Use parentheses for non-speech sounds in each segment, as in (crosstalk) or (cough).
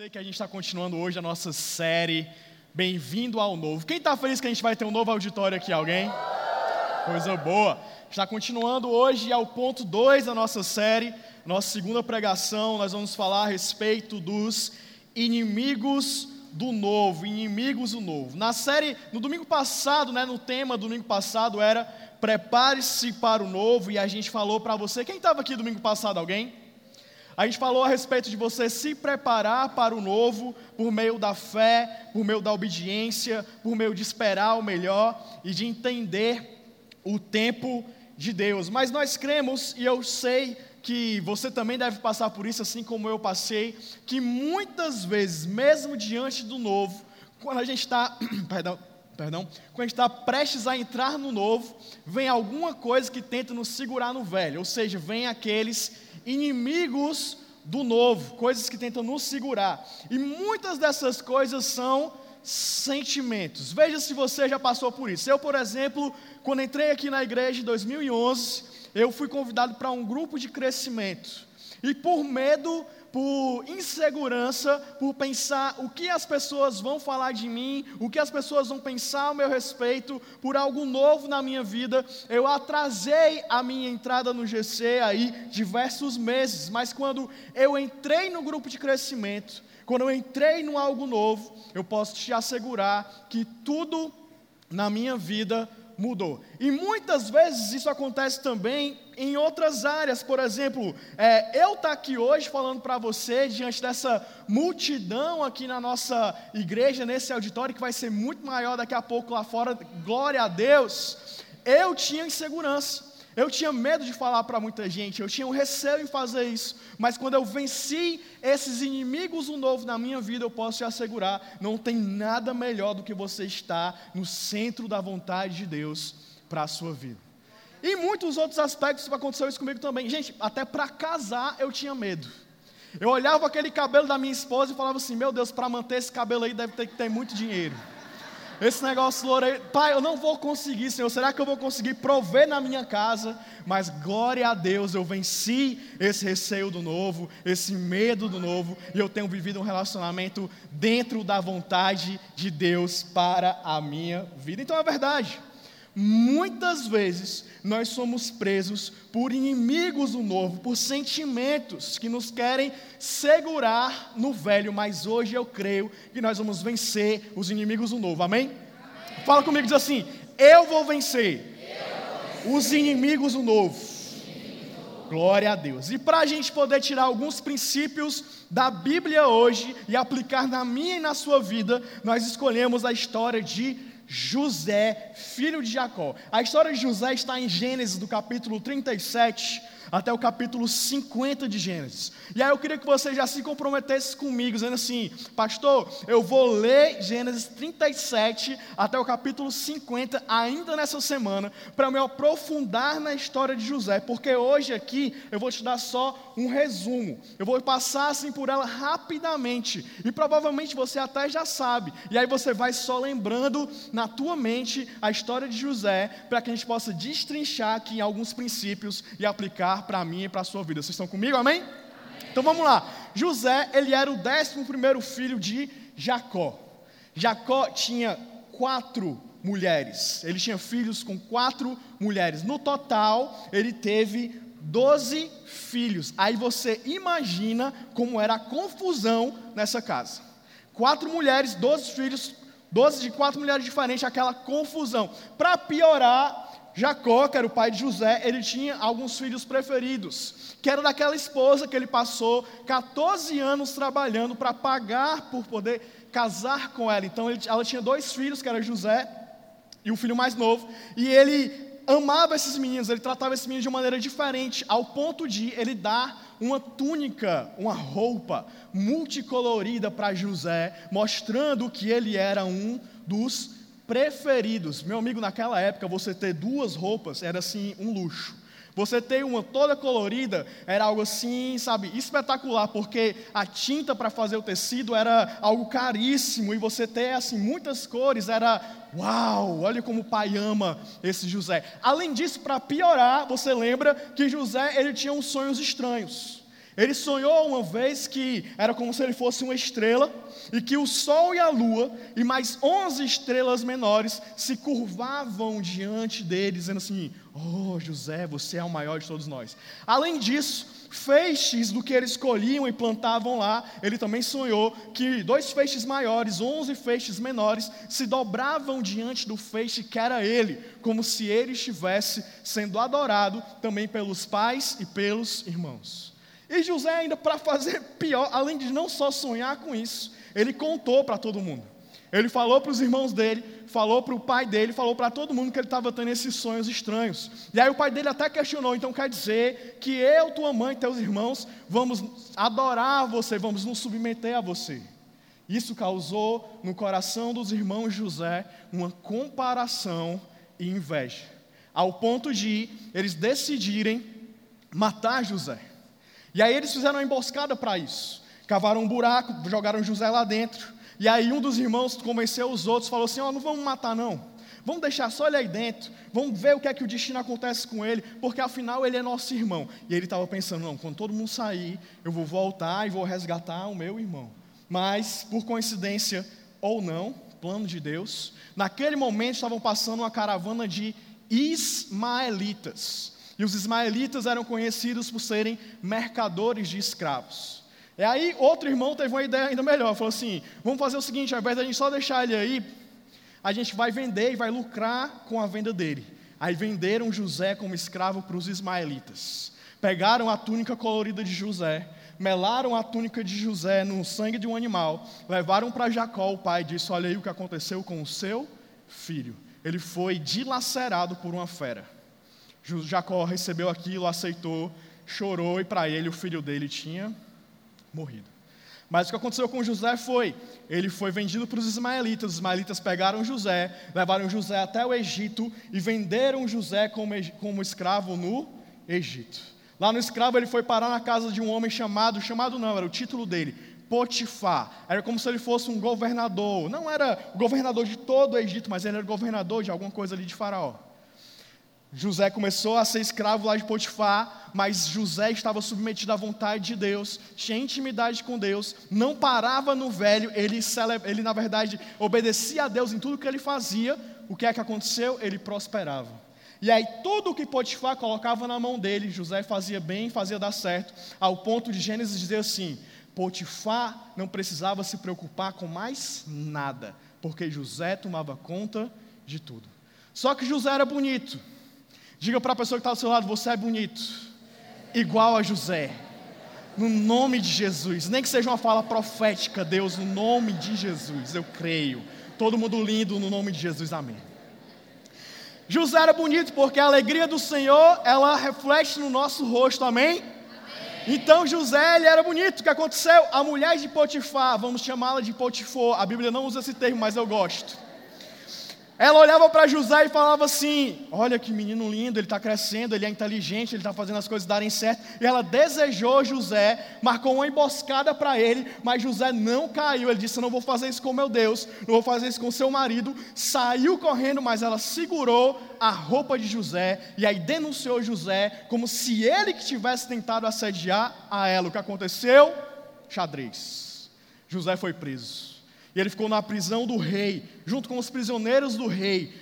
você que a gente está continuando hoje a nossa série Bem-vindo ao Novo. Quem está feliz que a gente vai ter um novo auditório aqui? Alguém? Coisa boa. Está continuando hoje ao ponto 2 da nossa série, nossa segunda pregação. Nós vamos falar a respeito dos inimigos do novo, inimigos do novo. Na série, no domingo passado, né, no tema do domingo passado era Prepare-se para o novo, e a gente falou para você. Quem estava aqui domingo passado? Alguém? A gente falou a respeito de você se preparar para o novo por meio da fé, por meio da obediência, por meio de esperar o melhor e de entender o tempo de Deus. Mas nós cremos, e eu sei que você também deve passar por isso, assim como eu passei, que muitas vezes, mesmo diante do novo, quando a gente está, (clears throat) perdão, perdão, quando a gente está prestes a entrar no novo, vem alguma coisa que tenta nos segurar no velho, ou seja, vem aqueles inimigos do novo, coisas que tentam nos segurar. E muitas dessas coisas são sentimentos. Veja se você já passou por isso. Eu, por exemplo, quando entrei aqui na igreja em 2011, eu fui convidado para um grupo de crescimento. E por medo por insegurança, por pensar o que as pessoas vão falar de mim, o que as pessoas vão pensar ao meu respeito, por algo novo na minha vida, eu atrasei a minha entrada no GC aí diversos meses, mas quando eu entrei no grupo de crescimento, quando eu entrei no algo novo, eu posso te assegurar que tudo na minha vida mudou. E muitas vezes isso acontece também em outras áreas. Por exemplo, é, eu estar tá aqui hoje falando para você, diante dessa multidão aqui na nossa igreja, nesse auditório, que vai ser muito maior daqui a pouco lá fora, glória a Deus. Eu tinha insegurança. Eu tinha medo de falar para muita gente, eu tinha um receio em fazer isso, mas quando eu venci esses inimigos do novo na minha vida, eu posso te assegurar: não tem nada melhor do que você estar no centro da vontade de Deus para a sua vida. E muitos outros aspectos aconteceu isso comigo também. Gente, até para casar eu tinha medo. Eu olhava aquele cabelo da minha esposa e falava assim: Meu Deus, para manter esse cabelo aí deve ter que ter muito dinheiro. Esse negócio louro aí, pai, eu não vou conseguir, Senhor. Será que eu vou conseguir prover na minha casa? Mas glória a Deus, eu venci esse receio do novo, esse medo do novo, e eu tenho vivido um relacionamento dentro da vontade de Deus para a minha vida. Então é verdade. Muitas vezes nós somos presos por inimigos do novo, por sentimentos que nos querem segurar no velho, mas hoje eu creio que nós vamos vencer os inimigos do novo, amém? amém. Fala comigo, diz assim: Eu vou vencer, eu vou vencer. os inimigos do novo. Glória a Deus. E para a gente poder tirar alguns princípios da Bíblia hoje e aplicar na minha e na sua vida, nós escolhemos a história de José, filho de Jacó. A história de José está em Gênesis, do capítulo 37 até o capítulo 50 de Gênesis. E aí eu queria que você já se comprometesse comigo, dizendo assim: Pastor, eu vou ler Gênesis 37 até o capítulo 50 ainda nessa semana, para me aprofundar na história de José, porque hoje aqui eu vou te dar só um resumo. Eu vou passar assim por ela rapidamente, e provavelmente você até já sabe. E aí você vai só lembrando na tua mente a história de José, para que a gente possa destrinchar aqui alguns princípios e aplicar para mim e para a sua vida. Vocês estão comigo? Amém? Amém? Então vamos lá. José, ele era o décimo primeiro filho de Jacó. Jacó tinha quatro mulheres. Ele tinha filhos com quatro mulheres. No total, ele teve doze filhos. Aí você imagina como era a confusão nessa casa. Quatro mulheres, doze filhos, doze de quatro mulheres diferentes, aquela confusão. Para piorar, Jacó, que era o pai de José, ele tinha alguns filhos preferidos, que era daquela esposa que ele passou 14 anos trabalhando para pagar por poder casar com ela. Então ele, ela tinha dois filhos, que era José e o filho mais novo, e ele amava esses meninos, ele tratava esses meninos de uma maneira diferente, ao ponto de ele dar uma túnica, uma roupa multicolorida para José, mostrando que ele era um dos preferidos. Meu amigo, naquela época, você ter duas roupas era assim um luxo. Você ter uma toda colorida era algo assim, sabe, espetacular, porque a tinta para fazer o tecido era algo caríssimo e você ter assim muitas cores era uau, olha como o pai ama esse José. Além disso, para piorar, você lembra que José ele tinha uns sonhos estranhos. Ele sonhou uma vez que era como se ele fosse uma estrela e que o sol e a lua e mais onze estrelas menores se curvavam diante dele, dizendo assim: Oh, José, você é o maior de todos nós. Além disso, feixes do que eles colhiam e plantavam lá, ele também sonhou que dois feixes maiores, onze feixes menores, se dobravam diante do feixe que era ele, como se ele estivesse sendo adorado também pelos pais e pelos irmãos. E José, ainda para fazer pior, além de não só sonhar com isso, ele contou para todo mundo. Ele falou para os irmãos dele, falou para o pai dele, falou para todo mundo que ele estava tendo esses sonhos estranhos. E aí o pai dele até questionou: então quer dizer que eu, tua mãe, teus irmãos, vamos adorar você, vamos nos submeter a você? Isso causou no coração dos irmãos José uma comparação e inveja, ao ponto de eles decidirem matar José. E aí eles fizeram uma emboscada para isso. Cavaram um buraco, jogaram José lá dentro. E aí um dos irmãos convenceu os outros, falou assim: Ó, oh, não vamos matar não. Vamos deixar só ele aí dentro. Vamos ver o que é que o destino acontece com ele, porque afinal ele é nosso irmão. E ele estava pensando: não, quando todo mundo sair, eu vou voltar e vou resgatar o meu irmão. Mas, por coincidência ou não, plano de Deus, naquele momento estavam passando uma caravana de ismaelitas. E os ismaelitas eram conhecidos por serem mercadores de escravos. E aí outro irmão teve uma ideia ainda melhor, falou assim: vamos fazer o seguinte, ao invés a gente só deixar ele aí, a gente vai vender e vai lucrar com a venda dele. Aí venderam José como escravo para os ismaelitas. Pegaram a túnica colorida de José, melaram a túnica de José no sangue de um animal, levaram para Jacó, o pai disse: Olha aí o que aconteceu com o seu filho. Ele foi dilacerado por uma fera. Jacó recebeu aquilo, aceitou, chorou, e para ele o filho dele tinha morrido. Mas o que aconteceu com José foi: ele foi vendido para os ismaelitas. Os ismaelitas pegaram José, levaram José até o Egito e venderam José como, como escravo no Egito. Lá no escravo ele foi parar na casa de um homem chamado, chamado não, era o título dele, Potifar. Era como se ele fosse um governador. Não era o governador de todo o Egito, mas ele era governador de alguma coisa ali de Faraó. José começou a ser escravo lá de Potifar, mas José estava submetido à vontade de Deus, tinha intimidade com Deus, não parava no velho, ele, ele na verdade obedecia a Deus em tudo que ele fazia. O que é que aconteceu? Ele prosperava. E aí tudo o que Potifar colocava na mão dele, José fazia bem, fazia dar certo, ao ponto de Gênesis dizer assim: Potifar não precisava se preocupar com mais nada, porque José tomava conta de tudo. Só que José era bonito. Diga para a pessoa que está ao seu lado: você é bonito, igual a José. No nome de Jesus, nem que seja uma fala profética, Deus, no nome de Jesus, eu creio. Todo mundo lindo no nome de Jesus, amém. José era bonito porque a alegria do Senhor, ela reflete no nosso rosto, amém? Então José, ele era bonito. O que aconteceu? A mulher de Potifar, vamos chamá-la de Potifar, a Bíblia não usa esse termo, mas eu gosto ela olhava para José e falava assim: Olha que menino lindo, ele está crescendo, ele é inteligente, ele está fazendo as coisas darem certo. E ela desejou José, marcou uma emboscada para ele, mas José não caiu. Ele disse: não vou fazer isso com meu Deus, não vou fazer isso com seu marido. Saiu correndo, mas ela segurou a roupa de José e aí denunciou José como se ele que tivesse tentado assediar a ela. O que aconteceu? Xadrez. José foi preso. E ele ficou na prisão do rei, junto com os prisioneiros do rei.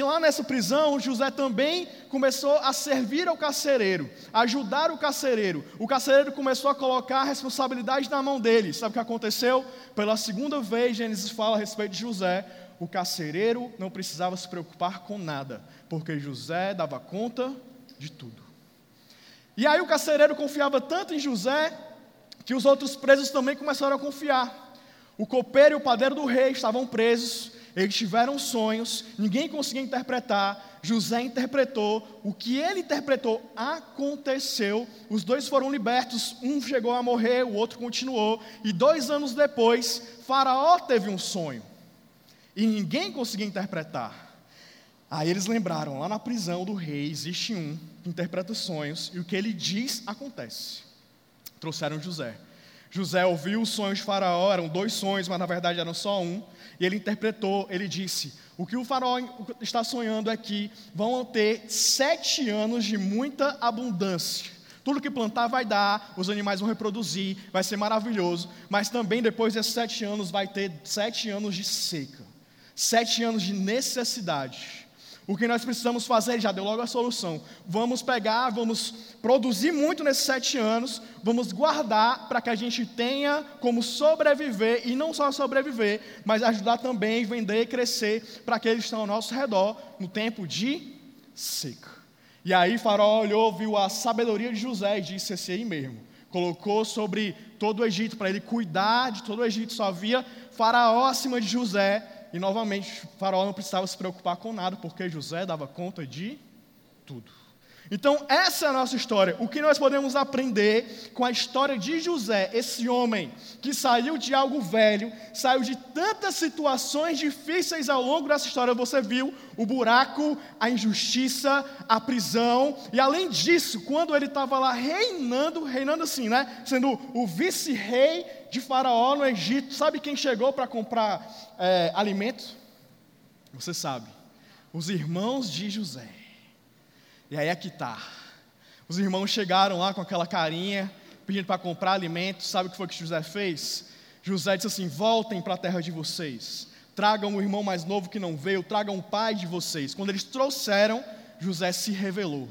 Lá nessa prisão, José também começou a servir ao carcereiro, ajudar o carcereiro. O carcereiro começou a colocar a responsabilidade na mão dele. Sabe o que aconteceu? Pela segunda vez, Gênesis fala a respeito de José. O carcereiro não precisava se preocupar com nada, porque José dava conta de tudo. E aí o carcereiro confiava tanto em José que os outros presos também começaram a confiar. O copeiro e o padeiro do rei estavam presos, eles tiveram sonhos, ninguém conseguia interpretar. José interpretou, o que ele interpretou aconteceu. Os dois foram libertos, um chegou a morrer, o outro continuou. E dois anos depois, Faraó teve um sonho e ninguém conseguia interpretar. Aí eles lembraram: lá na prisão do rei existe um que interpreta os sonhos e o que ele diz acontece. Trouxeram José. José ouviu os sonhos de Faraó, eram dois sonhos, mas na verdade eram só um, e ele interpretou, ele disse: O que o Faraó está sonhando é que vão ter sete anos de muita abundância, Tudo que plantar vai dar, os animais vão reproduzir, vai ser maravilhoso, mas também depois desses sete anos vai ter sete anos de seca, sete anos de necessidade. O que nós precisamos fazer, já deu logo a solução. Vamos pegar, vamos produzir muito nesses sete anos, vamos guardar para que a gente tenha como sobreviver, e não só sobreviver, mas ajudar também, vender e crescer para aqueles que estão ao nosso redor no tempo de seca. E aí Faraó olhou, viu a sabedoria de José e disse assim aí mesmo. Colocou sobre todo o Egito, para ele cuidar de todo o Egito, só havia Faraó acima de José e novamente, faraó não precisava se preocupar com nada, porque José dava conta de tudo. Então, essa é a nossa história. O que nós podemos aprender com a história de José, esse homem que saiu de algo velho, saiu de tantas situações difíceis ao longo dessa história. Você viu o buraco, a injustiça, a prisão, e além disso, quando ele estava lá reinando, reinando assim, né? Sendo o vice-rei de Faraó no Egito, sabe quem chegou para comprar é, alimento? Você sabe, os irmãos de José. E aí é que está. Os irmãos chegaram lá com aquela carinha, pedindo para comprar alimento. Sabe o que foi que José fez? José disse assim: voltem para a terra de vocês, tragam o irmão mais novo que não veio, tragam o pai de vocês. Quando eles trouxeram, José se revelou,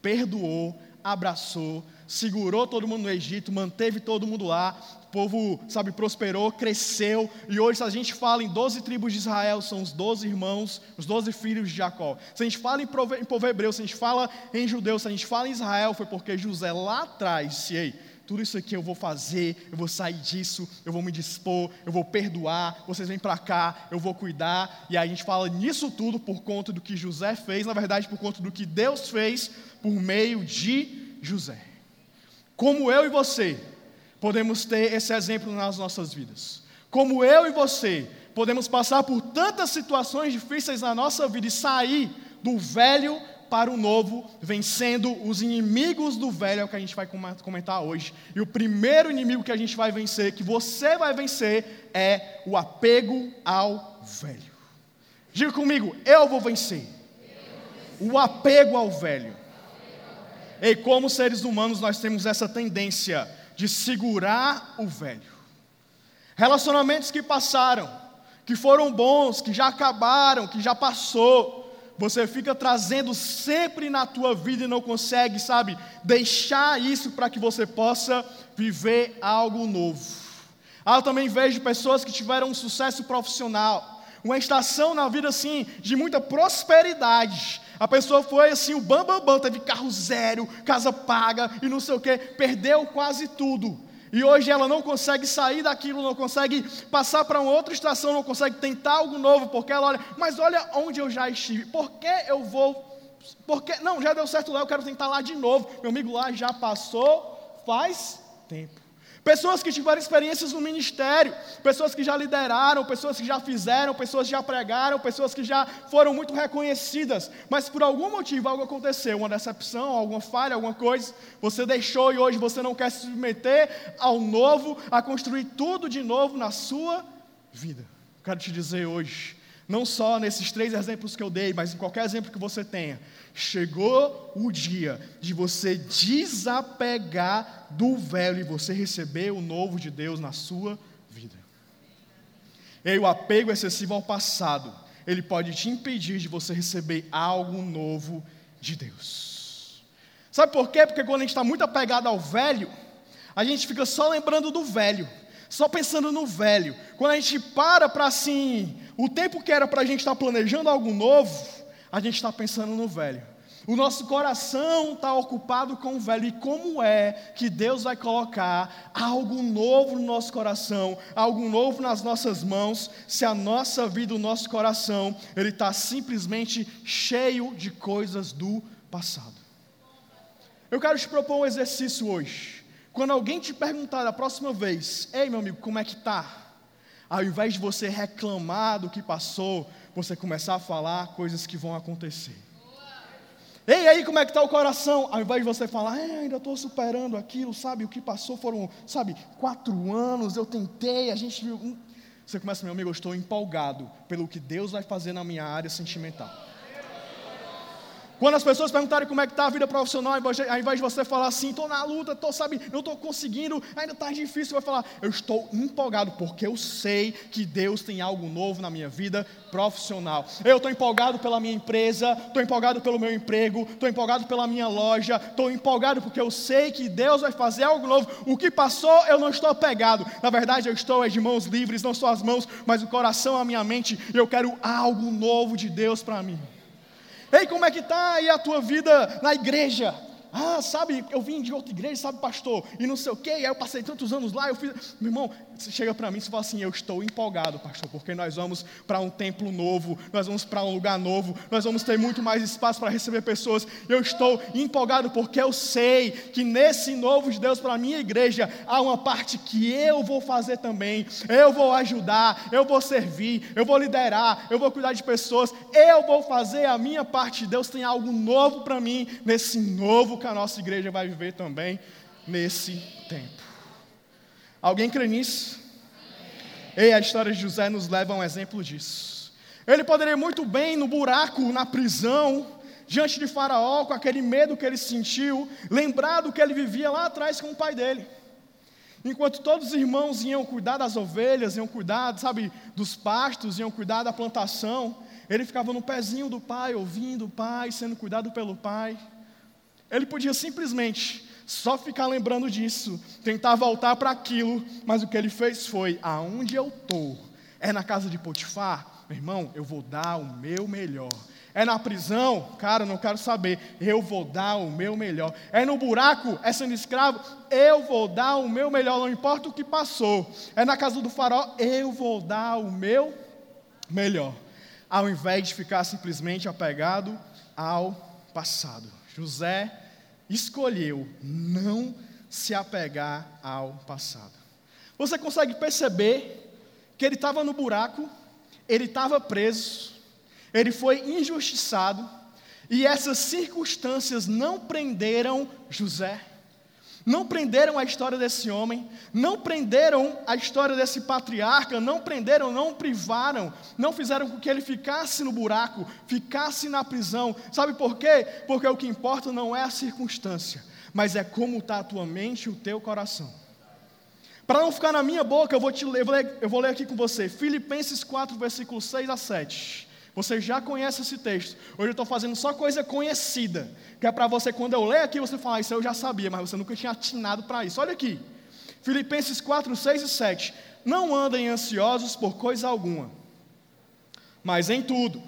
perdoou, abraçou, segurou todo mundo no Egito, manteve todo mundo lá, povo, sabe, prosperou, cresceu, e hoje, se a gente fala em 12 tribos de Israel, são os 12 irmãos, os 12 filhos de Jacó. Se a gente fala em povo hebreu, se a gente fala em judeu, se a gente fala em Israel, foi porque José lá atrás disse: Ei, tudo isso aqui eu vou fazer, eu vou sair disso, eu vou me dispor, eu vou perdoar, vocês vêm para cá, eu vou cuidar. E aí a gente fala nisso tudo por conta do que José fez, na verdade, por conta do que Deus fez por meio de José. Como eu e você podemos ter esse exemplo nas nossas vidas. Como eu e você podemos passar por tantas situações difíceis na nossa vida e sair do velho para o novo, vencendo os inimigos do velho, é o que a gente vai comentar hoje. E o primeiro inimigo que a gente vai vencer, que você vai vencer, é o apego ao velho. Diga comigo, eu vou vencer. O apego ao velho. E como seres humanos, nós temos essa tendência de segurar o velho. Relacionamentos que passaram, que foram bons, que já acabaram, que já passou, você fica trazendo sempre na tua vida e não consegue, sabe, deixar isso para que você possa viver algo novo. Ah, eu também vejo pessoas que tiveram um sucesso profissional, uma estação na vida assim de muita prosperidade, a pessoa foi assim, o bambambam, bam, bam, teve carro zero, casa paga e não sei o que, perdeu quase tudo. E hoje ela não consegue sair daquilo, não consegue passar para uma outra estação, não consegue tentar algo novo, porque ela olha, mas olha onde eu já estive, por que eu vou? Porque, não, já deu certo lá, eu quero tentar lá de novo. Meu amigo lá já passou faz tempo. Pessoas que tiveram experiências no ministério, pessoas que já lideraram, pessoas que já fizeram, pessoas que já pregaram, pessoas que já foram muito reconhecidas, mas por algum motivo algo aconteceu, uma decepção, alguma falha, alguma coisa, você deixou e hoje você não quer se submeter ao novo, a construir tudo de novo na sua vida. Quero te dizer hoje, não só nesses três exemplos que eu dei, mas em qualquer exemplo que você tenha, chegou o dia de você desapegar do velho e você receber o novo de Deus na sua vida. E o apego excessivo ao passado, ele pode te impedir de você receber algo novo de Deus. Sabe por quê? Porque quando a gente está muito apegado ao velho, a gente fica só lembrando do velho só pensando no velho. Quando a gente para para assim, o tempo que era para a gente estar tá planejando algo novo, a gente está pensando no velho. O nosso coração está ocupado com o velho. E como é que Deus vai colocar algo novo no nosso coração, algo novo nas nossas mãos, se a nossa vida, o nosso coração, ele está simplesmente cheio de coisas do passado? Eu quero te propor um exercício hoje. Quando alguém te perguntar da próxima vez, ei meu amigo, como é que tá? Ao invés de você reclamar do que passou, você começar a falar coisas que vão acontecer. Ei, aí, como é que está o coração? Ao invés de você falar, é, ainda estou superando aquilo, sabe? O que passou foram, sabe, quatro anos, eu tentei, a gente. Hum. Você começa, meu amigo, eu estou empolgado pelo que Deus vai fazer na minha área sentimental. Quando as pessoas perguntarem como é que está a vida profissional, ao invés de você falar assim, estou na luta, estou, sabe, não estou conseguindo, ainda está difícil, você vai falar, eu estou empolgado, porque eu sei que Deus tem algo novo na minha vida profissional. Eu estou empolgado pela minha empresa, estou empolgado pelo meu emprego, estou empolgado pela minha loja, estou empolgado porque eu sei que Deus vai fazer algo novo. O que passou, eu não estou apegado. Na verdade, eu estou é de mãos livres, não só as mãos, mas o coração, a minha mente. Eu quero algo novo de Deus para mim. Ei, como é que está aí a tua vida na igreja? Ah, sabe, eu vim de outra igreja, sabe, pastor, e não sei o quê, aí eu passei tantos anos lá, eu fiz. Meu irmão, chega para mim e fala assim: Eu estou empolgado, pastor, porque nós vamos para um templo novo, nós vamos para um lugar novo, nós vamos ter muito mais espaço para receber pessoas. Eu estou empolgado porque eu sei que nesse novo de Deus para a minha igreja há uma parte que eu vou fazer também. Eu vou ajudar, eu vou servir, eu vou liderar, eu vou cuidar de pessoas, eu vou fazer a minha parte. Deus tem algo novo para mim nesse novo que a nossa igreja vai viver também nesse tempo. Alguém crê nisso? Ei, a história de José nos leva a um exemplo disso. Ele poderia muito bem no buraco, na prisão, diante de Faraó, com aquele medo que ele sentiu, lembrar do que ele vivia lá atrás com o pai dele. Enquanto todos os irmãos iam cuidar das ovelhas, iam cuidar, sabe, dos pastos, iam cuidar da plantação, ele ficava no pezinho do pai, ouvindo o pai, sendo cuidado pelo pai. Ele podia simplesmente só ficar lembrando disso, tentar voltar para aquilo, mas o que ele fez foi: aonde eu estou? É na casa de Potifar? Meu irmão, eu vou dar o meu melhor. É na prisão? Cara, não quero saber. Eu vou dar o meu melhor. É no buraco? É sendo escravo? Eu vou dar o meu melhor, não importa o que passou. É na casa do farol? Eu vou dar o meu melhor. Ao invés de ficar simplesmente apegado ao passado. José escolheu não se apegar ao passado. Você consegue perceber que ele estava no buraco, ele estava preso, ele foi injustiçado, e essas circunstâncias não prenderam José não prenderam a história desse homem, não prenderam a história desse patriarca, não prenderam, não privaram, não fizeram com que ele ficasse no buraco, ficasse na prisão. Sabe por quê? Porque o que importa não é a circunstância, mas é como está a tua mente e o teu coração. Para não ficar na minha boca, eu vou, te eu vou ler, aqui com você, Filipenses 4, versículos 6 a 7. Você já conhece esse texto. Hoje eu estou fazendo só coisa conhecida. Que é para você, quando eu ler aqui, você falar, ah, isso eu já sabia, mas você nunca tinha atinado para isso. Olha aqui. Filipenses 4, 6 e 7. Não andem ansiosos por coisa alguma, mas em tudo,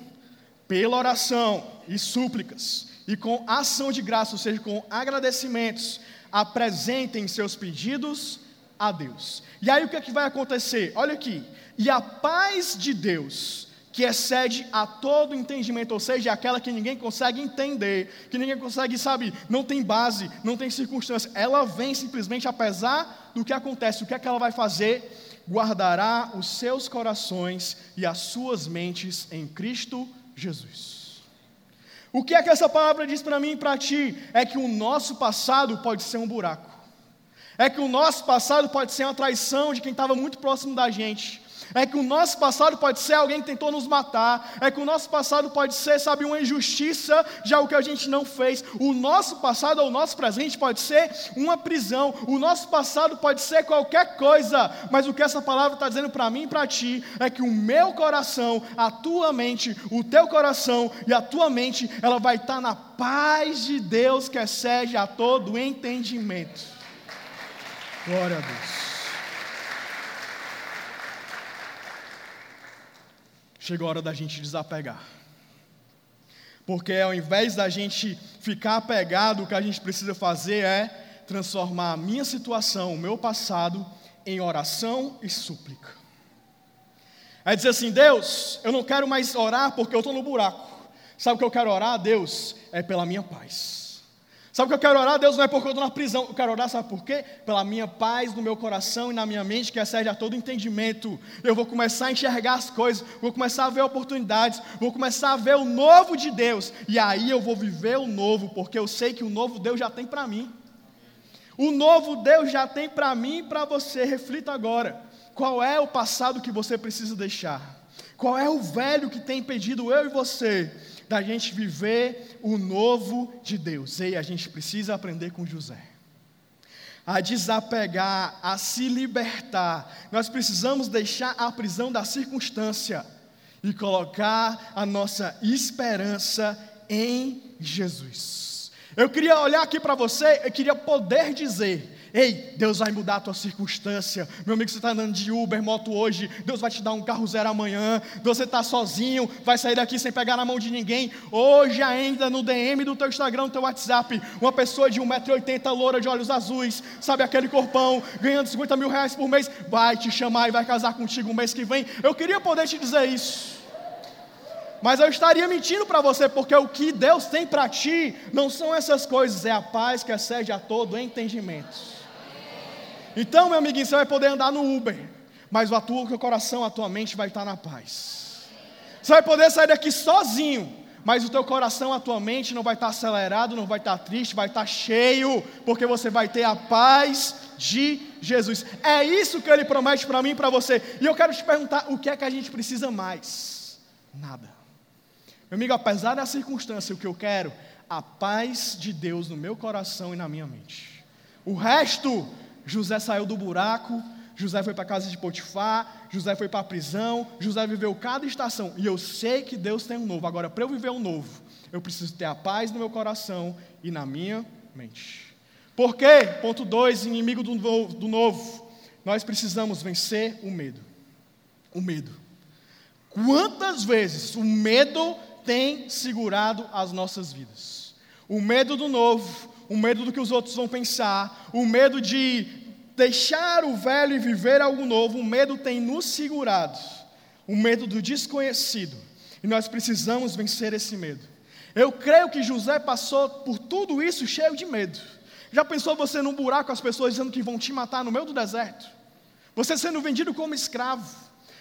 pela oração e súplicas, e com ação de graça, ou seja, com agradecimentos, apresentem seus pedidos a Deus. E aí o que, é que vai acontecer? Olha aqui. E a paz de Deus, que excede a todo entendimento, ou seja, aquela que ninguém consegue entender, que ninguém consegue, sabe, não tem base, não tem circunstância, ela vem simplesmente apesar do que acontece, o que é que ela vai fazer? Guardará os seus corações e as suas mentes em Cristo Jesus. O que é que essa palavra diz para mim e para ti? É que o nosso passado pode ser um buraco. É que o nosso passado pode ser uma traição de quem estava muito próximo da gente é que o nosso passado pode ser alguém que tentou nos matar, é que o nosso passado pode ser, sabe, uma injustiça de algo que a gente não fez. O nosso passado ou o nosso presente pode ser uma prisão, o nosso passado pode ser qualquer coisa, mas o que essa palavra está dizendo para mim e para ti é que o meu coração, a tua mente, o teu coração e a tua mente, ela vai estar tá na paz de Deus que excede a todo entendimento. Glória a Deus. Chegou a hora da gente desapegar. Porque ao invés da gente ficar apegado, o que a gente precisa fazer é transformar a minha situação, o meu passado, em oração e súplica. É dizer assim: Deus, eu não quero mais orar porque eu estou no buraco. Sabe o que eu quero orar, Deus? É pela minha paz. Sabe o que eu quero orar? Deus não é porque eu estou na prisão. Eu quero orar, sabe por quê? Pela minha paz no meu coração e na minha mente, que excede a todo entendimento. Eu vou começar a enxergar as coisas, vou começar a ver oportunidades, vou começar a ver o novo de Deus. E aí eu vou viver o novo, porque eu sei que o novo Deus já tem para mim. O novo Deus já tem para mim e para você. Reflita agora. Qual é o passado que você precisa deixar? Qual é o velho que tem impedido eu e você da gente viver o novo de Deus. Ei, a gente precisa aprender com José. A desapegar, a se libertar. Nós precisamos deixar a prisão da circunstância e colocar a nossa esperança em Jesus. Eu queria olhar aqui para você, eu queria poder dizer Ei, Deus vai mudar a tua circunstância. Meu amigo, você está andando de Uber, moto hoje, Deus vai te dar um carro zero amanhã. Você está sozinho, vai sair daqui sem pegar na mão de ninguém. Hoje ainda no DM do teu Instagram, do teu WhatsApp, uma pessoa de 1,80m, loura de olhos azuis, sabe aquele corpão, ganhando 50 mil reais por mês, vai te chamar e vai casar contigo o mês que vem. Eu queria poder te dizer isso. Mas eu estaria mentindo para você, porque o que Deus tem para ti não são essas coisas, é a paz que excede a todo entendimento. Então, meu amiguinho, você vai poder andar no Uber, mas o teu coração, a tua mente vai estar na paz. Você vai poder sair daqui sozinho, mas o teu coração, a tua mente não vai estar acelerado, não vai estar triste, vai estar cheio, porque você vai ter a paz de Jesus. É isso que ele promete para mim e para você. E eu quero te perguntar: o que é que a gente precisa mais? Nada. Meu amigo, apesar da circunstância, o que eu quero? A paz de Deus no meu coração e na minha mente. O resto José saiu do buraco, José foi para a casa de Potifar, José foi para a prisão, José viveu cada estação. E eu sei que Deus tem um novo. Agora, para eu viver um novo, eu preciso ter a paz no meu coração e na minha mente. Por quê? Ponto 2, inimigo do novo, do novo. Nós precisamos vencer o medo. O medo. Quantas vezes o medo tem segurado as nossas vidas? O medo do novo, o medo do que os outros vão pensar, o medo de deixar o velho e viver algo novo, o medo tem nos segurado, o medo do desconhecido, e nós precisamos vencer esse medo. Eu creio que José passou por tudo isso cheio de medo. Já pensou você num buraco, as pessoas dizendo que vão te matar no meio do deserto? Você sendo vendido como escravo?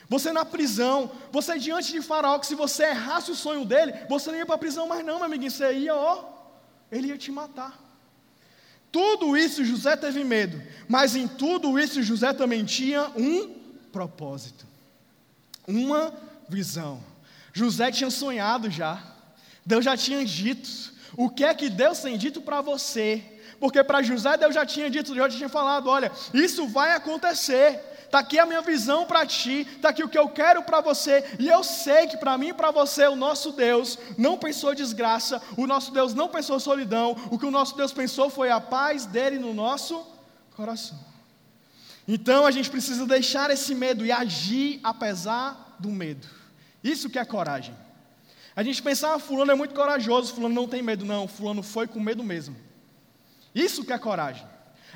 Você na prisão, você diante de Faraó, que se você errasse o sonho dele, você não ia para a prisão mais não, meu amiguinho, você ia, ó, ele ia te matar. Tudo isso José teve medo, mas em tudo isso José também tinha um propósito, uma visão. José tinha sonhado já, Deus já tinha dito. O que é que Deus tem dito para você? Porque para José Deus já tinha dito, Deus já tinha falado: olha, isso vai acontecer. Está aqui a minha visão para ti, está aqui o que eu quero para você, e eu sei que para mim e para você, o nosso Deus não pensou desgraça, o nosso Deus não pensou solidão, o que o nosso Deus pensou foi a paz dele no nosso coração. Então a gente precisa deixar esse medo e agir apesar do medo. Isso que é coragem. A gente pensar, ah, fulano é muito corajoso, fulano não tem medo, não, fulano foi com medo mesmo. Isso que é coragem.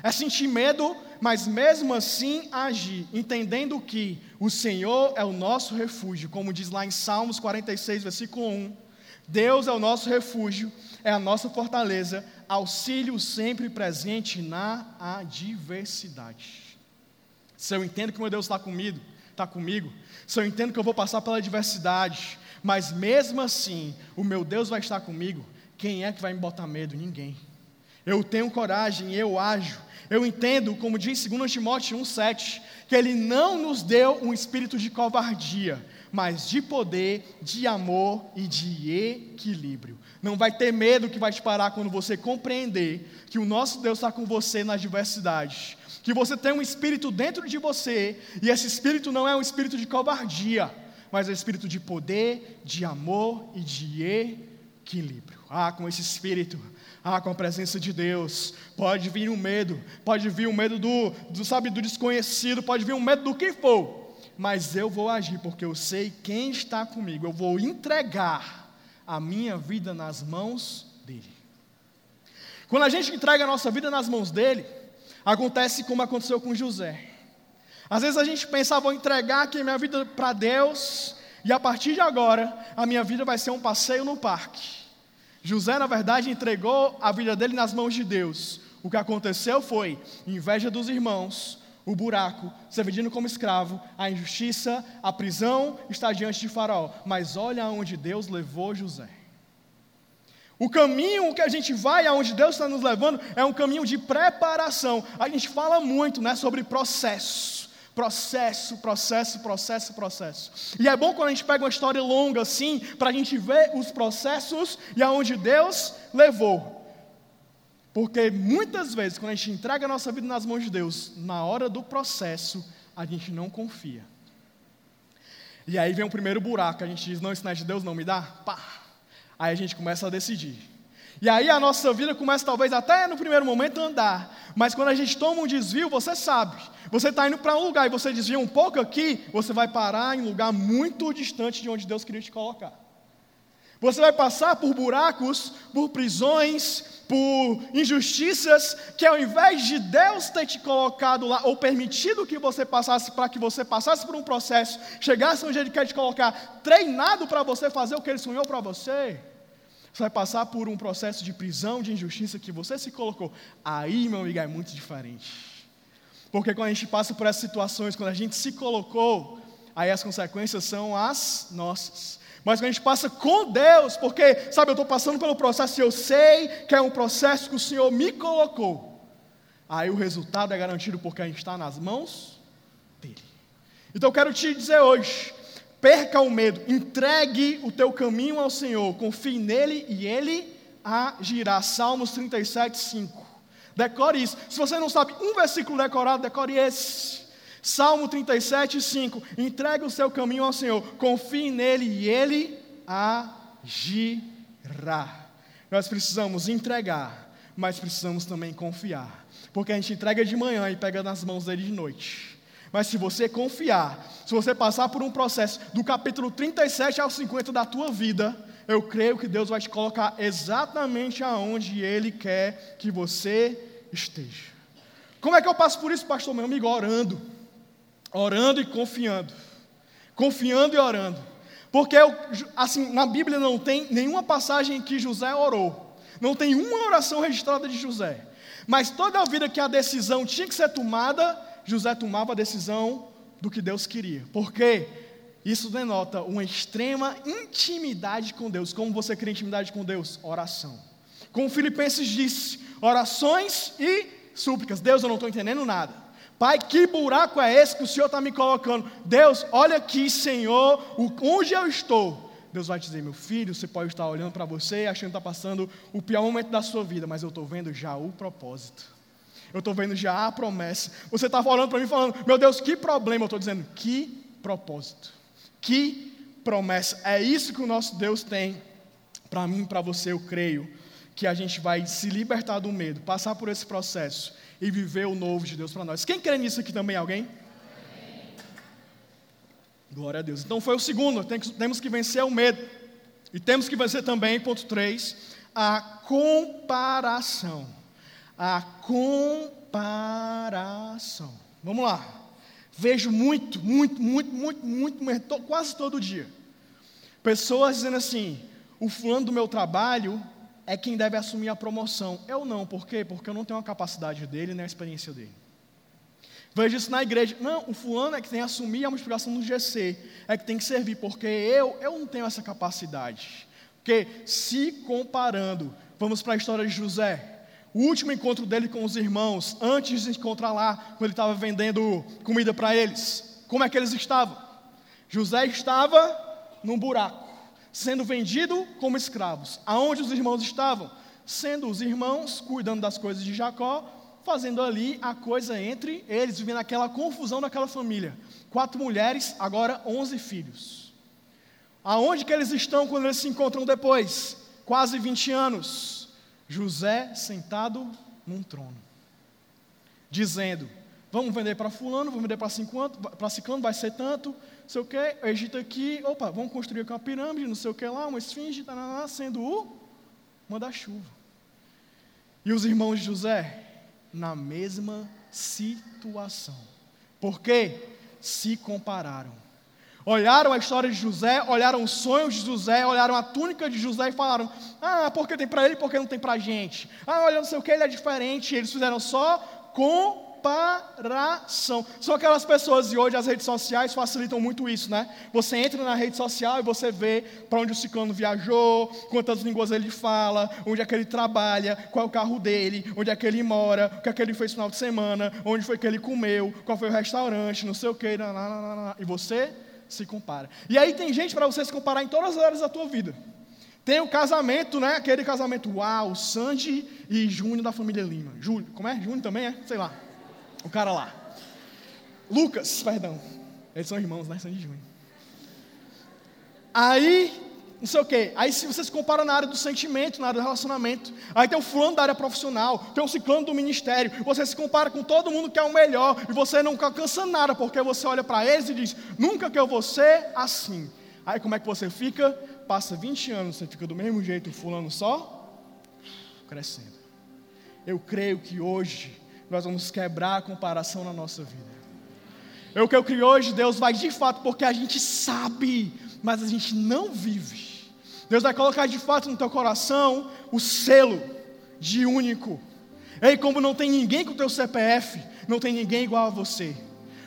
É sentir medo, mas mesmo assim agir, entendendo que o Senhor é o nosso refúgio, como diz lá em Salmos 46, versículo 1. Deus é o nosso refúgio, é a nossa fortaleza, auxílio sempre presente na adversidade. Se eu entendo que meu Deus está comigo, está comigo, se eu entendo que eu vou passar pela adversidade, mas mesmo assim o meu Deus vai estar comigo, quem é que vai me botar medo? Ninguém. Eu tenho coragem, eu ajo. Eu entendo, como diz 2 Timóteo 1,7, que Ele não nos deu um espírito de covardia, mas de poder, de amor e de equilíbrio. Não vai ter medo que vai te parar quando você compreender que o nosso Deus está com você nas diversidades. Que você tem um espírito dentro de você, e esse espírito não é um espírito de covardia, mas é um espírito de poder, de amor e de equilíbrio. Ah, com esse espírito ah, com a presença de Deus, pode vir um medo, pode vir um medo do, do, sabe, do desconhecido, pode vir um medo do que for, mas eu vou agir porque eu sei quem está comigo, eu vou entregar a minha vida nas mãos dele. Quando a gente entrega a nossa vida nas mãos dele, acontece como aconteceu com José. Às vezes a gente pensa, ah, vou entregar aqui a minha vida para Deus, e a partir de agora, a minha vida vai ser um passeio no parque. José, na verdade, entregou a vida dele nas mãos de Deus. O que aconteceu foi inveja dos irmãos, o buraco, ser vendido como escravo, a injustiça, a prisão está diante de Faraó. Mas olha aonde Deus levou José. O caminho que a gente vai, aonde Deus está nos levando, é um caminho de preparação. A gente fala muito né, sobre processo. Processo, processo, processo, processo. E é bom quando a gente pega uma história longa assim, para a gente ver os processos e aonde Deus levou. Porque muitas vezes, quando a gente entrega a nossa vida nas mãos de Deus, na hora do processo, a gente não confia. E aí vem o primeiro buraco, a gente diz: não, isso não é de Deus, não me dá? Pá. Aí a gente começa a decidir. E aí a nossa vida começa, talvez até no primeiro momento, a andar. Mas quando a gente toma um desvio, você sabe. Você está indo para um lugar e você desvia um pouco aqui, você vai parar em um lugar muito distante de onde Deus queria te colocar. Você vai passar por buracos, por prisões, por injustiças, que ao invés de Deus ter te colocado lá, ou permitido que você passasse, para que você passasse por um processo, chegasse onde Ele quer te colocar, treinado para você fazer o que Ele sonhou para você, você vai passar por um processo de prisão, de injustiça que você se colocou. Aí, meu amigo, é muito diferente. Porque quando a gente passa por essas situações, quando a gente se colocou, aí as consequências são as nossas. Mas quando a gente passa com Deus, porque, sabe, eu estou passando pelo processo e eu sei que é um processo que o Senhor me colocou. Aí o resultado é garantido porque a gente está nas mãos dEle. Então eu quero te dizer hoje: perca o medo, entregue o teu caminho ao Senhor, confie nele e Ele agirá. Salmos 37, 5. Decore isso. Se você não sabe um versículo decorado, decore esse. Salmo 37, 5. Entregue o seu caminho ao Senhor, confie nele e ele agirá. Nós precisamos entregar, mas precisamos também confiar. Porque a gente entrega de manhã e pega nas mãos dele de noite. Mas se você confiar, se você passar por um processo do capítulo 37 ao 50 da tua vida, eu creio que Deus vai te colocar exatamente aonde Ele quer que você esteja. Como é que eu passo por isso, pastor meu amigo? Orando orando e confiando. Confiando e orando. Porque, assim, na Bíblia não tem nenhuma passagem em que José orou. Não tem uma oração registrada de José. Mas toda a vida que a decisão tinha que ser tomada, José tomava a decisão do que Deus queria. Porque isso denota uma extrema intimidade com Deus. Como você cria intimidade com Deus? Oração. Como Filipenses disse, orações e súplicas. Deus, eu não estou entendendo nada. Pai, que buraco é esse que o Senhor está me colocando? Deus, olha aqui, Senhor, onde eu estou. Deus vai dizer, meu filho, você pode estar olhando para você achando que está passando o pior momento da sua vida, mas eu estou vendo já o propósito. Eu estou vendo já a promessa. Você estava olhando para mim falando, meu Deus, que problema. Eu estou dizendo, que propósito. Que promessa. É isso que o nosso Deus tem para mim, para você, eu creio. Que a gente vai se libertar do medo, passar por esse processo e viver o novo de Deus para nós. Quem crê nisso aqui também? Alguém? Glória a Deus. Então foi o segundo, temos que vencer o medo. E temos que vencer também, ponto 3, a comparação. A comparação. Vamos lá. Vejo muito, muito, muito, muito, muito, quase todo dia. Pessoas dizendo assim: o fulano do meu trabalho é quem deve assumir a promoção. Eu não, por quê? Porque eu não tenho a capacidade dele nem a experiência dele. Vejo isso na igreja. Não, o fulano é que tem que assumir a multiplicação do GC, é que tem que servir, porque eu, eu não tenho essa capacidade. Porque se comparando, vamos para a história de José. O último encontro dele com os irmãos, antes de se encontrar lá, quando ele estava vendendo comida para eles, como é que eles estavam? José estava num buraco sendo vendido como escravos. Aonde os irmãos estavam? Sendo os irmãos cuidando das coisas de Jacó, fazendo ali a coisa entre eles, vivendo aquela confusão naquela família. Quatro mulheres, agora onze filhos. Aonde que eles estão quando eles se encontram depois? Quase 20 anos. José sentado num trono, dizendo: Vamos vender para fulano, vamos vender para ciclano, vai ser tanto, sei o que, o Egito aqui, opa, vamos construir aqui uma pirâmide, não sei o que lá, uma esfinge, tá, sendo o manda-chuva. E os irmãos de José, na mesma situação. Por quê? Se compararam. Olharam a história de José, olharam os sonhos de José, olharam a túnica de José e falaram: Ah, porque tem para ele, porque não tem para a gente. Ah, olha, não sei o que, ele é diferente. Eles fizeram só com comparação. São aquelas pessoas, e hoje as redes sociais facilitam muito isso, né? Você entra na rede social e você vê para onde o ciclano viajou, quantas línguas ele fala, onde é que ele trabalha, qual é o carro dele, onde é que ele mora, o que é que ele fez no final de semana, onde foi que ele comeu, qual foi o restaurante, não sei o que, e você se compara. E aí tem gente para você se comparar em todas as áreas da tua vida. Tem o casamento, né? Aquele casamento, uau, Sandy e Júnior da família Lima. Júnior, como é? Júnior também é? Sei lá. O cara lá. Lucas, perdão. Eles são irmãos, né? Sandy e Júnior. Aí, não sei o quê. Aí se você se compara na área do sentimento, na área do relacionamento. Aí tem o fulano da área profissional, tem o ciclano do ministério. Você se compara com todo mundo que é o melhor. E você nunca alcança nada, porque você olha para eles e diz, nunca que eu vou ser assim. Aí como é que você fica? passa 20 anos, você fica do mesmo jeito, fulano só crescendo. Eu creio que hoje nós vamos quebrar a comparação na nossa vida. Eu creio que hoje Deus vai de fato, porque a gente sabe, mas a gente não vive. Deus vai colocar de fato no teu coração o selo de único. Ei, como não tem ninguém com o teu CPF, não tem ninguém igual a você.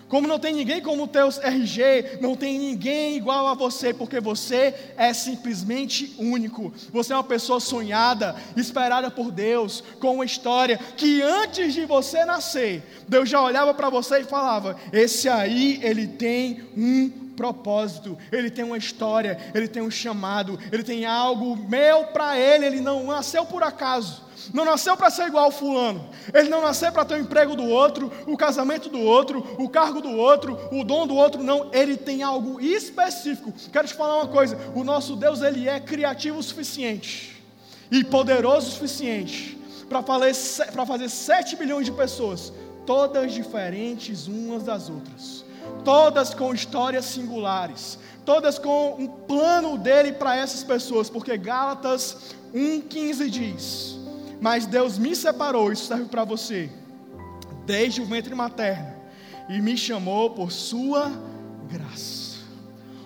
Como não tem ninguém como o teu RG, não tem ninguém igual a você, porque você é simplesmente único. Você é uma pessoa sonhada, esperada por Deus, com uma história que antes de você nascer, Deus já olhava para você e falava: Esse aí, ele tem um propósito, ele tem uma história, ele tem um chamado, ele tem algo meu para ele, ele não nasceu por acaso não nasceu para ser igual ao fulano, ele não nasceu para ter o emprego do outro, o casamento do outro, o cargo do outro, o dom do outro, não, ele tem algo específico. Quero te falar uma coisa: o nosso Deus ele é criativo o suficiente e poderoso o suficiente para fazer 7 bilhões de pessoas, todas diferentes umas das outras, todas com histórias singulares, todas com um plano dele para essas pessoas, porque Gálatas 1,15 diz mas Deus me separou, isso serve para você, desde o ventre materno, e me chamou por sua graça.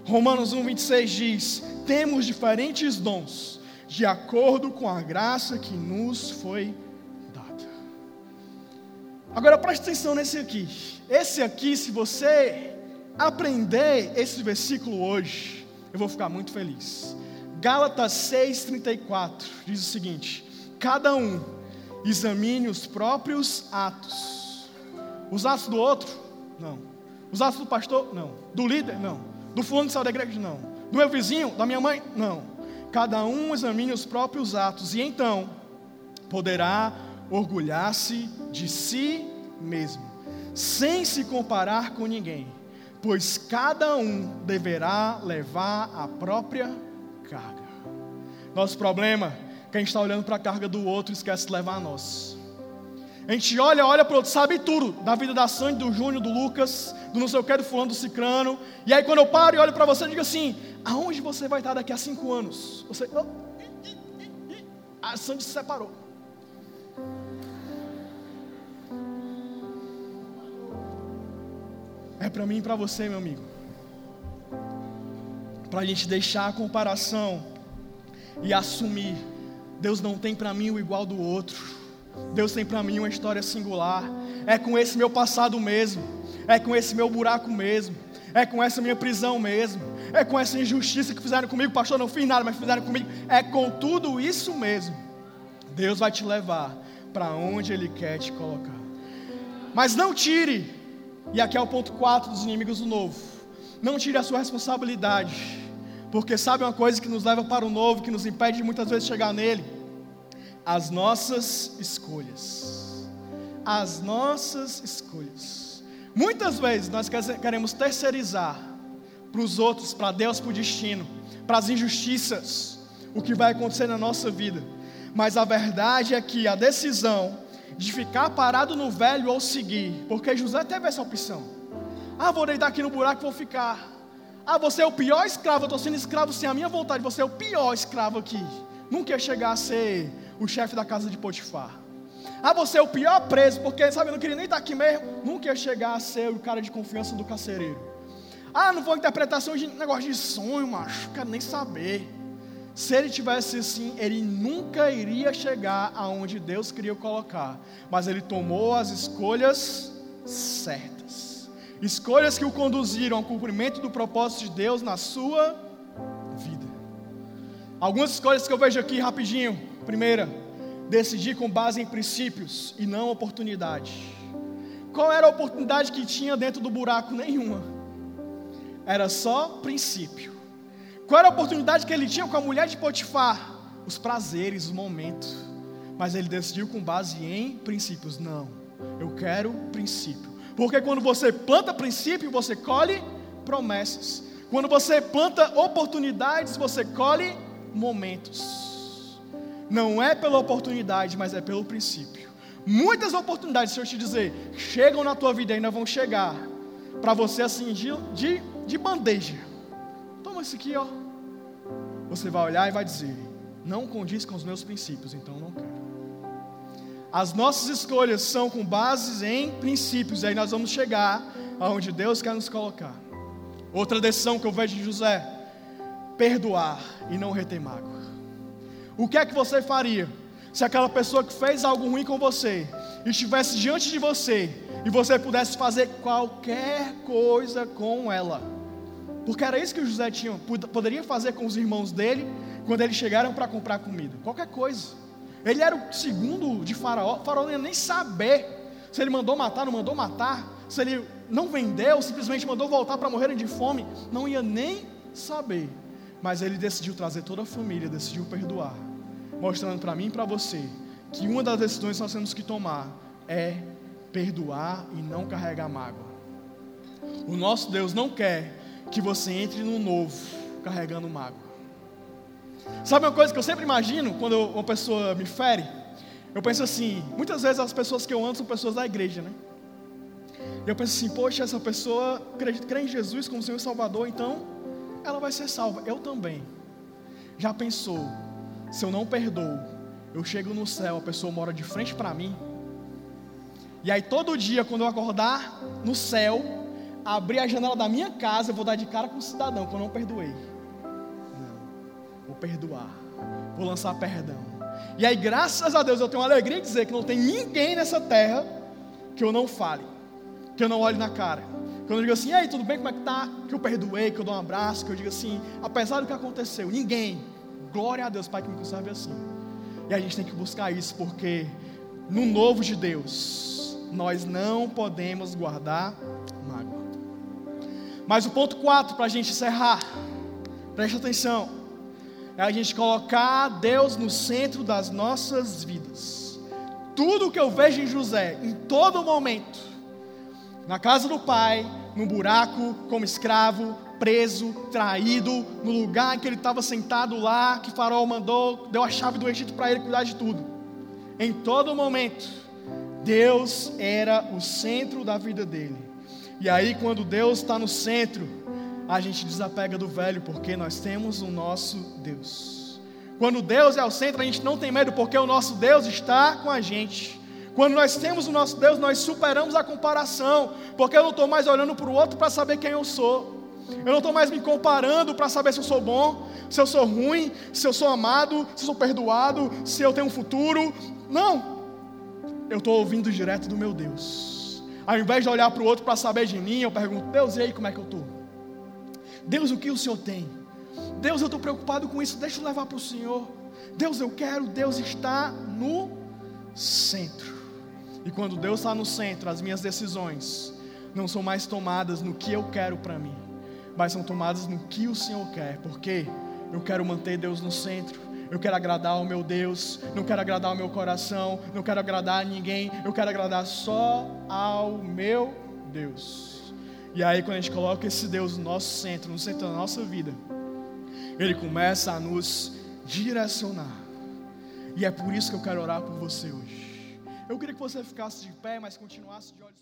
Romanos 1,26 diz: temos diferentes dons, de acordo com a graça que nos foi dada. Agora preste atenção nesse aqui. Esse aqui, se você aprender esse versículo hoje, eu vou ficar muito feliz. Gálatas 6,34 diz o seguinte: cada um examine os próprios atos. Os atos do outro? Não. Os atos do pastor? Não. Do líder? Não. Do fulano de saiu da igreja? Não. Do meu vizinho? Da minha mãe? Não. Cada um examine os próprios atos e então poderá orgulhar-se de si mesmo, sem se comparar com ninguém, pois cada um deverá levar a própria carga. Nosso problema que a gente está olhando para a carga do outro e esquece de levar a nós. A gente olha, olha para o outro, sabe tudo da vida da Sandy, do Júnior, do Lucas, do não sei o que, do fulano, do cicrano. E aí quando eu paro e olho para você, eu digo assim: aonde você vai estar daqui a cinco anos? Você, oh, a Sandy se separou. Para mim e para você, meu amigo. Para a gente deixar a comparação e assumir Deus não tem para mim o igual do outro. Deus tem para mim uma história singular. É com esse meu passado mesmo. É com esse meu buraco mesmo. É com essa minha prisão mesmo. É com essa injustiça que fizeram comigo. Pastor, não fiz nada, mas fizeram comigo. É com tudo isso mesmo. Deus vai te levar para onde Ele quer te colocar. Mas não tire, e aqui é o ponto 4 dos inimigos do novo. Não tire a sua responsabilidade porque sabe uma coisa que nos leva para o novo, que nos impede de muitas vezes chegar nele? As nossas escolhas. As nossas escolhas. Muitas vezes nós queremos terceirizar para os outros, para Deus, para o destino, para as injustiças, o que vai acontecer na nossa vida. Mas a verdade é que a decisão de ficar parado no velho ou seguir, porque José teve essa opção. Ah, vou deitar aqui no buraco, vou ficar. Ah, você é o pior escravo, eu estou sendo escravo sem a minha vontade, você é o pior escravo aqui. Nunca ia chegar a ser o chefe da casa de Potifar. Ah, você é o pior preso, porque sabe, eu não queria nem estar aqui mesmo. Nunca ia chegar a ser o cara de confiança do carcereiro. Ah, não foi interpretação de negócio de sonho, macho, quero nem saber. Se ele tivesse assim, ele nunca iria chegar aonde Deus queria colocar. Mas ele tomou as escolhas certas. Escolhas que o conduziram ao cumprimento do propósito de Deus na sua vida. Algumas escolhas que eu vejo aqui rapidinho. Primeira, decidir com base em princípios e não oportunidade. Qual era a oportunidade que tinha dentro do buraco? Nenhuma. Era só princípio. Qual era a oportunidade que ele tinha com a mulher de Potifar? Os prazeres, os momentos. Mas ele decidiu com base em princípios. Não, eu quero princípio. Porque quando você planta princípio, você colhe promessas. Quando você planta oportunidades, você colhe momentos. Não é pela oportunidade, mas é pelo princípio. Muitas oportunidades, se eu te dizer, chegam na tua vida e ainda vão chegar para você assim de, de, de bandeja. Toma isso aqui, ó. Você vai olhar e vai dizer: não condiz com os meus princípios, então não quero. As nossas escolhas são com bases em princípios, e aí nós vamos chegar aonde Deus quer nos colocar. Outra decisão que eu vejo de José: perdoar e não reter mágoa. O que é que você faria se aquela pessoa que fez algo ruim com você estivesse diante de você e você pudesse fazer qualquer coisa com ela? Porque era isso que José tinha, poderia fazer com os irmãos dele quando eles chegaram para comprar comida. Qualquer coisa. Ele era o segundo de Faraó. Faraó não ia nem saber se ele mandou matar, não mandou matar. Se ele não vendeu, simplesmente mandou voltar para morrerem de fome. Não ia nem saber. Mas ele decidiu trazer toda a família, decidiu perdoar mostrando para mim e para você que uma das decisões que nós temos que tomar é perdoar e não carregar mágoa. O nosso Deus não quer que você entre no novo carregando mágoa. Sabe uma coisa que eu sempre imagino quando uma pessoa me fere? Eu penso assim, muitas vezes as pessoas que eu amo são pessoas da igreja, né? Eu penso assim, poxa, essa pessoa crê, crê em Jesus como Senhor e Salvador, então ela vai ser salva. Eu também. Já pensou se eu não perdoo, eu chego no céu, a pessoa mora de frente para mim. E aí todo dia, quando eu acordar no céu, abrir a janela da minha casa, eu vou dar de cara com o cidadão que eu não perdoei. Não, vou perdoar, vou lançar perdão. E aí, graças a Deus, eu tenho alegria de dizer que não tem ninguém nessa terra que eu não fale, que eu não olhe na cara. Quando eu digo assim, e aí, tudo bem, como é que tá? Que eu perdoei, que eu dou um abraço, que eu digo assim, apesar do que aconteceu, ninguém Glória a Deus, Pai, que me conserve assim. E a gente tem que buscar isso, porque no novo de Deus, nós não podemos guardar. Mas o ponto 4, para a gente encerrar, preste atenção, é a gente colocar Deus no centro das nossas vidas. Tudo que eu vejo em José, em todo momento, na casa do pai, no buraco, como escravo, preso, traído, no lugar em que ele estava sentado lá, que Faraó mandou, deu a chave do Egito para ele cuidar de tudo. Em todo momento, Deus era o centro da vida dele. E aí, quando Deus está no centro, a gente desapega do velho, porque nós temos o nosso Deus. Quando Deus é o centro, a gente não tem medo, porque o nosso Deus está com a gente. Quando nós temos o nosso Deus, nós superamos a comparação, porque eu não estou mais olhando para o outro para saber quem eu sou. Eu não estou mais me comparando para saber se eu sou bom, se eu sou ruim, se eu sou amado, se eu sou perdoado, se eu tenho um futuro. Não. Eu estou ouvindo direto do meu Deus. Ao invés de olhar para o outro para saber de mim, eu pergunto: Deus, e aí como é que eu estou? Deus, o que o Senhor tem? Deus, eu estou preocupado com isso, deixa eu levar para o Senhor. Deus, eu quero, Deus está no centro. E quando Deus está no centro, as minhas decisões não são mais tomadas no que eu quero para mim mas são tomadas no que o Senhor quer, porque eu quero manter Deus no centro, eu quero agradar ao meu Deus, não quero agradar ao meu coração, não quero agradar a ninguém, eu quero agradar só ao meu Deus. E aí, quando a gente coloca esse Deus no nosso centro, no centro da nossa vida, Ele começa a nos direcionar. E é por isso que eu quero orar por você hoje. Eu queria que você ficasse de pé, mas continuasse de olhos